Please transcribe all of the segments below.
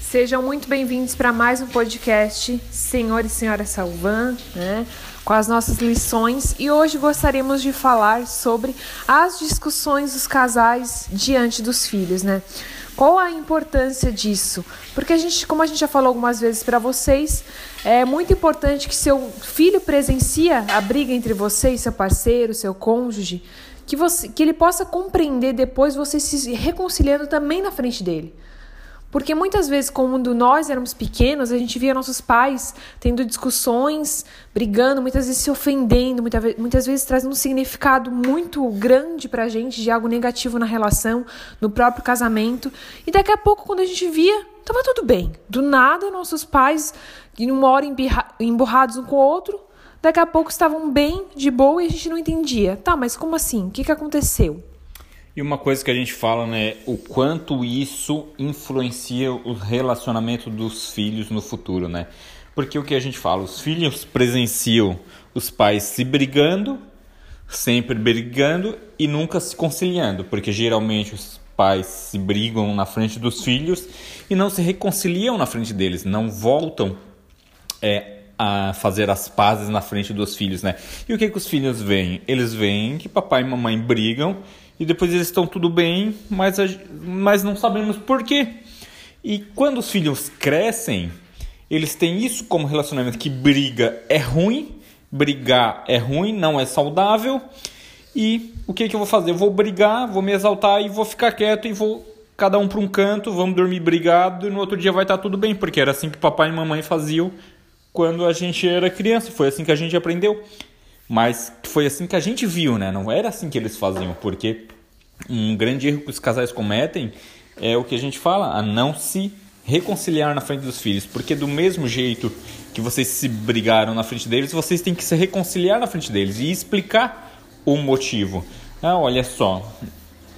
Sejam muito bem-vindos para mais um podcast Senhor e Senhora Salvan, né? Com as nossas lições e hoje gostaríamos de falar sobre as discussões dos casais diante dos filhos, né? Qual a importância disso? Porque a gente, como a gente já falou algumas vezes para vocês, é muito importante que seu filho presencia a briga entre você e seu parceiro, seu cônjuge, que, você, que ele possa compreender depois você se reconciliando também na frente dele. Porque muitas vezes, quando nós éramos pequenos, a gente via nossos pais tendo discussões, brigando, muitas vezes se ofendendo, muitas vezes trazendo um significado muito grande pra gente de algo negativo na relação, no próprio casamento. E daqui a pouco, quando a gente via, tava tudo bem. Do nada, nossos pais, em uma hora emburrados um com o outro, daqui a pouco estavam bem, de boa, e a gente não entendia. Tá, mas como assim? O que, que aconteceu? E uma coisa que a gente fala, né, o quanto isso influencia o relacionamento dos filhos no futuro, né? Porque o que a gente fala, os filhos presenciam os pais se brigando, sempre brigando e nunca se conciliando, porque geralmente os pais se brigam na frente dos filhos e não se reconciliam na frente deles, não voltam é, a fazer as pazes na frente dos filhos, né? E o que, que os filhos veem? Eles veem que papai e mamãe brigam e depois eles estão tudo bem, mas, mas não sabemos por quê. E quando os filhos crescem, eles têm isso como relacionamento que briga é ruim, brigar é ruim, não é saudável. E o que, que eu vou fazer? Eu vou brigar, vou me exaltar e vou ficar quieto e vou cada um para um canto, vamos dormir brigado e no outro dia vai estar tudo bem, porque era assim que papai e mamãe faziam quando a gente era criança, foi assim que a gente aprendeu. Mas foi assim que a gente viu, né? Não era assim que eles faziam, porque um grande erro que os casais cometem é o que a gente fala, a não se reconciliar na frente dos filhos, porque do mesmo jeito que vocês se brigaram na frente deles, vocês têm que se reconciliar na frente deles e explicar o motivo. Ah, olha só,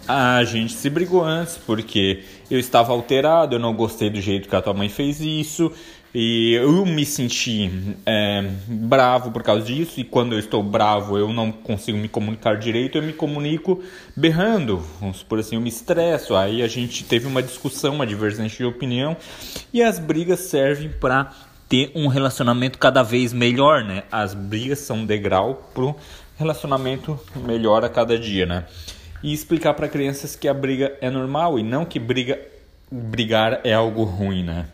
a gente se brigou antes porque eu estava alterado, eu não gostei do jeito que a tua mãe fez isso, e eu me senti é, bravo por causa disso, e quando eu estou bravo eu não consigo me comunicar direito, eu me comunico berrando, vamos supor assim, eu me estresso. Aí a gente teve uma discussão, uma divergência de opinião, e as brigas servem para ter um relacionamento cada vez melhor, né? As brigas são um degrau pro relacionamento melhor a cada dia, né? E explicar para crianças que a briga é normal e não que briga brigar é algo ruim, né?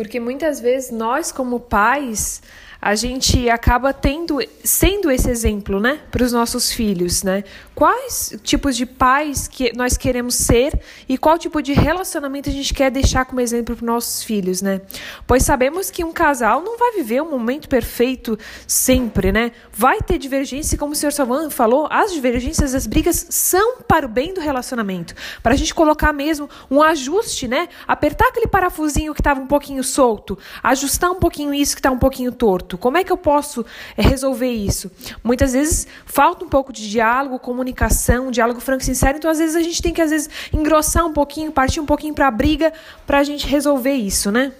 Porque muitas vezes nós, como pais, a gente acaba tendo, sendo esse exemplo, né, para os nossos filhos, né? Quais tipos de pais que nós queremos ser e qual tipo de relacionamento a gente quer deixar como exemplo para os nossos filhos, né? Pois sabemos que um casal não vai viver um momento perfeito sempre, né? Vai ter divergência, como o senhor Salvan falou, as divergências, as brigas são para o bem do relacionamento, para a gente colocar mesmo um ajuste, né? Apertar aquele parafusinho que estava um pouquinho solto, ajustar um pouquinho isso que está um pouquinho torto. Como é que eu posso é, resolver isso? Muitas vezes falta um pouco de diálogo, comunicação, diálogo franco e sincero, então às vezes a gente tem que às vezes engrossar um pouquinho, partir um pouquinho para a briga para a gente resolver isso, né?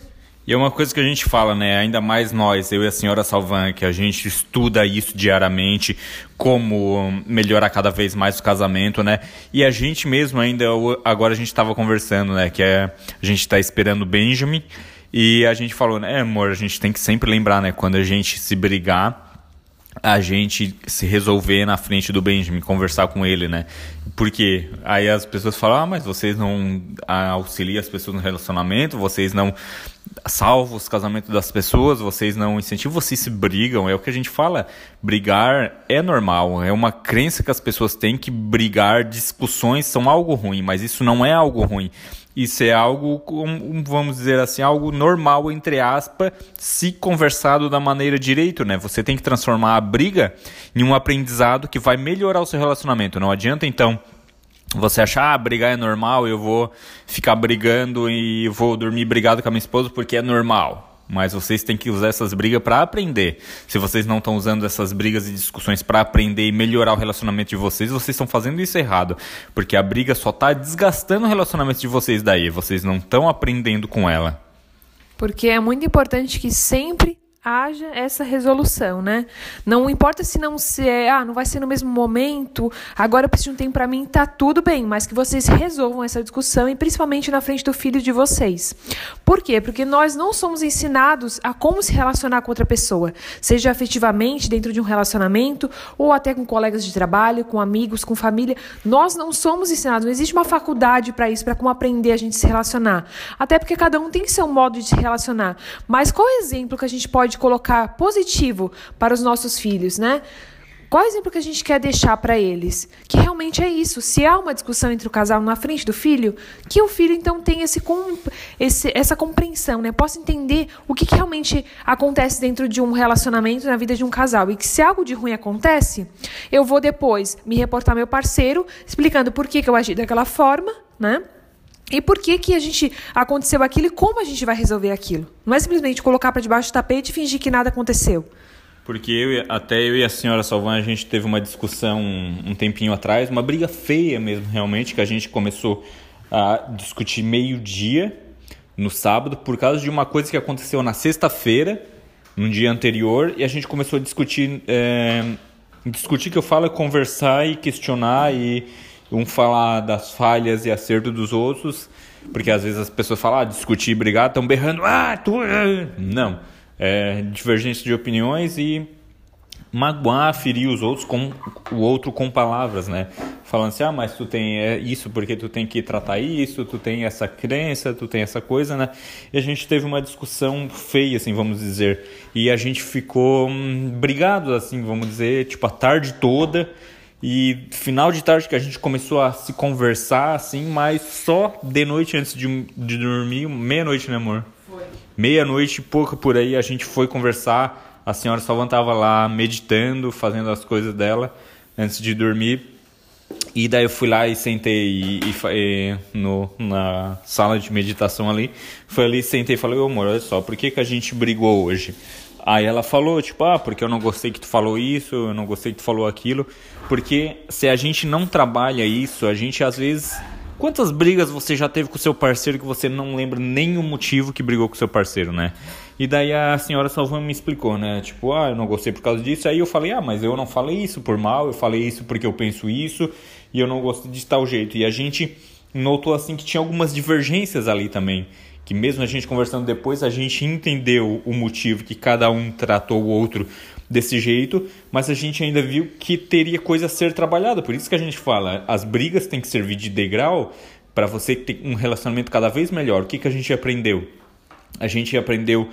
E é uma coisa que a gente fala, né? Ainda mais nós, eu e a senhora Salvan, que a gente estuda isso diariamente, como melhorar cada vez mais o casamento, né? E a gente mesmo ainda, agora a gente estava conversando, né? Que é, a gente está esperando o Benjamin. E a gente falou, né, amor, a gente tem que sempre lembrar, né, quando a gente se brigar, a gente se resolver na frente do Benjamin, conversar com ele, né? Porque aí as pessoas falam, ah, mas vocês não auxiliam as pessoas no relacionamento, vocês não salvam os casamentos das pessoas, vocês não incentivam, vocês se brigam. É o que a gente fala, brigar é normal, é uma crença que as pessoas têm que brigar, discussões são algo ruim, mas isso não é algo ruim. Isso é algo, vamos dizer assim, algo normal, entre aspas, se conversado da maneira direito, né? Você tem que transformar a briga em um aprendizado que vai melhorar o seu relacionamento. Não adianta, então, você achar, ah, brigar é normal, eu vou ficar brigando e vou dormir brigado com a minha esposa porque é normal. Mas vocês têm que usar essas brigas para aprender. Se vocês não estão usando essas brigas e discussões para aprender e melhorar o relacionamento de vocês, vocês estão fazendo isso errado. Porque a briga só está desgastando o relacionamento de vocês daí. Vocês não estão aprendendo com ela. Porque é muito importante que sempre haja essa resolução, né? Não importa se não se é, ah, não vai ser no mesmo momento, agora eu preciso de um tempo para mim, tá tudo bem, mas que vocês resolvam essa discussão e principalmente na frente do filho de vocês. Por quê? Porque nós não somos ensinados a como se relacionar com outra pessoa, seja afetivamente dentro de um relacionamento ou até com colegas de trabalho, com amigos, com família. Nós não somos ensinados, não existe uma faculdade para isso, para como aprender a gente se relacionar. Até porque cada um tem seu modo de se relacionar. Mas qual é o exemplo que a gente pode pode colocar positivo para os nossos filhos, né? Qual exemplo que a gente quer deixar para eles? Que realmente é isso. Se há uma discussão entre o casal na frente do filho, que o filho então tenha esse, esse, essa compreensão, né? Possa entender o que, que, realmente acontece dentro de um relacionamento na vida de um casal. E que se algo de ruim acontece, eu vou depois me reportar ao meu parceiro, explicando por que, que eu agi daquela forma, né? E por que, que a gente aconteceu aquilo e como a gente vai resolver aquilo? Não é simplesmente colocar para debaixo do tapete e fingir que nada aconteceu. Porque eu, até eu e a senhora Salvan, a gente teve uma discussão um tempinho atrás, uma briga feia mesmo, realmente, que a gente começou a discutir meio-dia no sábado, por causa de uma coisa que aconteceu na sexta-feira, no dia anterior, e a gente começou a discutir. É, discutir que eu falo é conversar e questionar e um falar das falhas e acerto dos outros, porque às vezes as pessoas falam, ah, discutir, brigar, estão berrando, ah, tu. É. Não. É divergência de opiniões e magoar, ferir os outros com o outro com palavras, né? Falando assim, ah, mas tu tem é, isso porque tu tem que tratar isso, tu tem essa crença, tu tem essa coisa, né? E a gente teve uma discussão feia, assim, vamos dizer. E a gente ficou hum, brigado, assim, vamos dizer, tipo, a tarde toda e final de tarde que a gente começou a se conversar, assim, mas só de noite antes de, de dormir, meia-noite, né, amor? Foi. Meia-noite, pouco por aí, a gente foi conversar. A senhora Salvan estava lá meditando, fazendo as coisas dela antes de dormir. E daí eu fui lá e sentei e, e, no, na sala de meditação ali. Foi ali, sentei e falei, ô amor, olha só, por que, que a gente brigou hoje? Aí ela falou, tipo, ah, porque eu não gostei que tu falou isso, eu não gostei que tu falou aquilo. Porque se a gente não trabalha isso, a gente às vezes. Quantas brigas você já teve com seu parceiro que você não lembra nem o motivo que brigou com seu parceiro, né? E daí a senhora Salvão me explicou, né? Tipo, ah, eu não gostei por causa disso. Aí eu falei, ah, mas eu não falei isso por mal, eu falei isso porque eu penso isso e eu não gosto de tal jeito. E a gente notou assim que tinha algumas divergências ali também que mesmo a gente conversando depois, a gente entendeu o motivo que cada um tratou o outro desse jeito, mas a gente ainda viu que teria coisa a ser trabalhada. Por isso que a gente fala, as brigas têm que servir de degrau para você ter um relacionamento cada vez melhor. O que, que a gente aprendeu? a gente aprendeu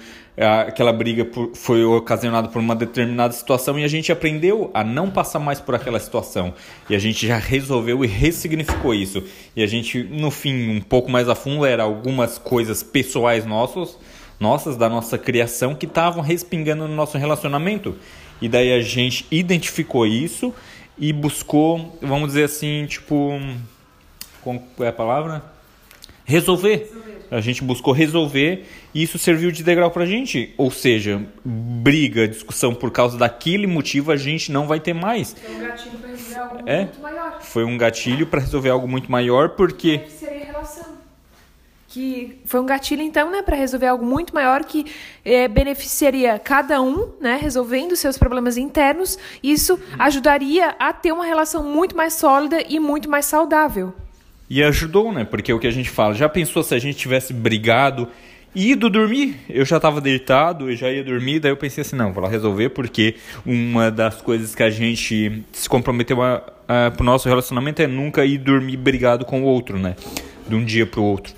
aquela briga foi ocasionada por uma determinada situação e a gente aprendeu a não passar mais por aquela situação e a gente já resolveu e ressignificou isso e a gente no fim um pouco mais a fundo era algumas coisas pessoais nossas nossas da nossa criação que estavam respingando no nosso relacionamento e daí a gente identificou isso e buscou vamos dizer assim tipo qual é a palavra resolver. resolver a gente buscou resolver e isso serviu de degrau para a gente. Ou seja, briga, discussão por causa daquele motivo a gente não vai ter mais. Foi um gatilho para resolver algo é, muito maior. Foi um gatilho para resolver algo muito maior porque. Que seria relação. Que foi um gatilho, então, né, para resolver algo muito maior que é, beneficiaria cada um, né, resolvendo seus problemas internos. Isso ajudaria a ter uma relação muito mais sólida e muito mais saudável. E ajudou, né? Porque é o que a gente fala, já pensou se a gente tivesse brigado e ido dormir? Eu já estava deitado, eu já ia dormir, daí eu pensei assim, não, vou lá resolver, porque uma das coisas que a gente se comprometeu a, a, pro nosso relacionamento é nunca ir dormir brigado com o outro, né? De um dia pro outro.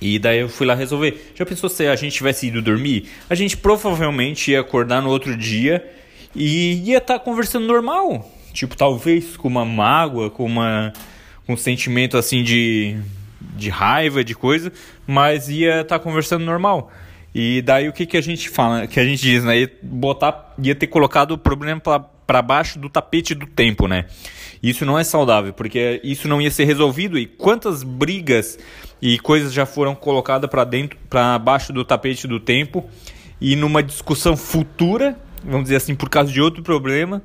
E daí eu fui lá resolver. Já pensou se a gente tivesse ido dormir? A gente provavelmente ia acordar no outro dia e ia estar tá conversando normal. Tipo, talvez com uma mágoa, com uma com um sentimento assim de, de raiva, de coisa, mas ia estar tá conversando normal. E daí o que, que a gente fala, que a gente diz, né? Ia, botar, ia ter colocado o problema para baixo do tapete do tempo, né? Isso não é saudável, porque isso não ia ser resolvido. E quantas brigas e coisas já foram colocadas para dentro, para baixo do tapete do tempo, e numa discussão futura, vamos dizer assim, por causa de outro problema,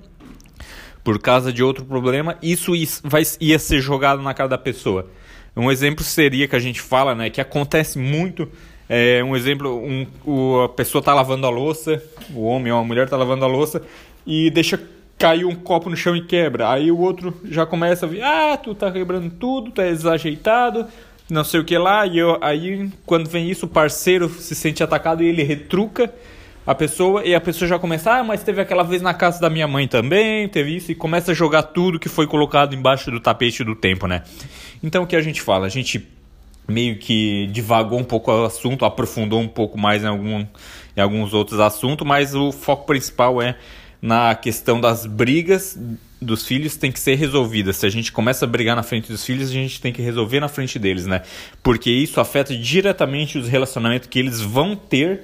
por causa de outro problema, isso vai, ia ser jogado na cara da pessoa. Um exemplo seria que a gente fala, né, que acontece muito É um exemplo, um, o, a pessoa tá lavando a louça, o homem ou a mulher tá lavando a louça e deixa cair um copo no chão e quebra. Aí o outro já começa a vir, ah, tu tá quebrando tudo, tá desajeitado, não sei o que lá. E eu, aí quando vem isso, o parceiro se sente atacado e ele retruca a pessoa e a pessoa já começa, ah, mas teve aquela vez na casa da minha mãe também, teve isso, e começa a jogar tudo que foi colocado embaixo do tapete do tempo, né? Então o que a gente fala? A gente meio que divagou um pouco o assunto, aprofundou um pouco mais em, algum, em alguns outros assuntos, mas o foco principal é na questão das brigas dos filhos tem que ser resolvida. Se a gente começa a brigar na frente dos filhos, a gente tem que resolver na frente deles, né? Porque isso afeta diretamente os relacionamentos que eles vão ter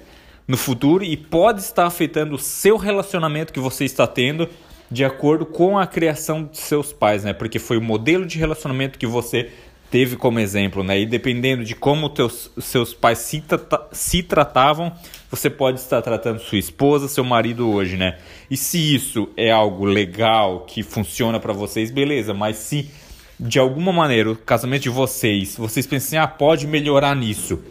no futuro e pode estar afetando o seu relacionamento que você está tendo de acordo com a criação de seus pais, né? Porque foi o modelo de relacionamento que você teve como exemplo, né? E dependendo de como teus, seus pais se, tra se tratavam, você pode estar tratando sua esposa, seu marido hoje, né? E se isso é algo legal que funciona para vocês, beleza, mas se de alguma maneira o casamento de vocês, vocês pensam, assim, ah, pode melhorar nisso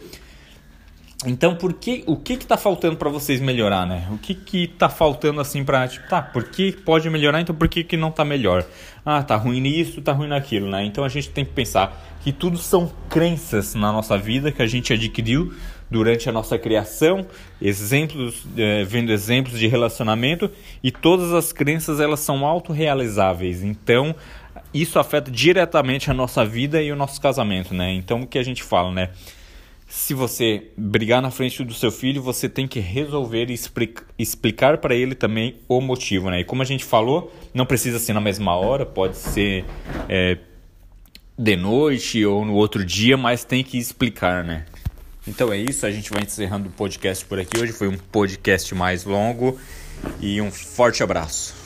então, por que, o que que tá faltando para vocês melhorar, né? O que que tá faltando assim para tipo, tá, por que pode melhorar, então por que que não tá melhor? Ah, tá ruim nisso, tá ruim naquilo, né? Então a gente tem que pensar que tudo são crenças na nossa vida que a gente adquiriu durante a nossa criação, exemplos, é, vendo exemplos de relacionamento e todas as crenças elas são autorrealizáveis. Então, isso afeta diretamente a nossa vida e o nosso casamento, né? Então, o que a gente fala, né? Se você brigar na frente do seu filho, você tem que resolver e explicar para ele também o motivo, né? E como a gente falou, não precisa ser na mesma hora, pode ser é, de noite ou no outro dia, mas tem que explicar, né? Então é isso, a gente vai encerrando o podcast por aqui. Hoje foi um podcast mais longo e um forte abraço.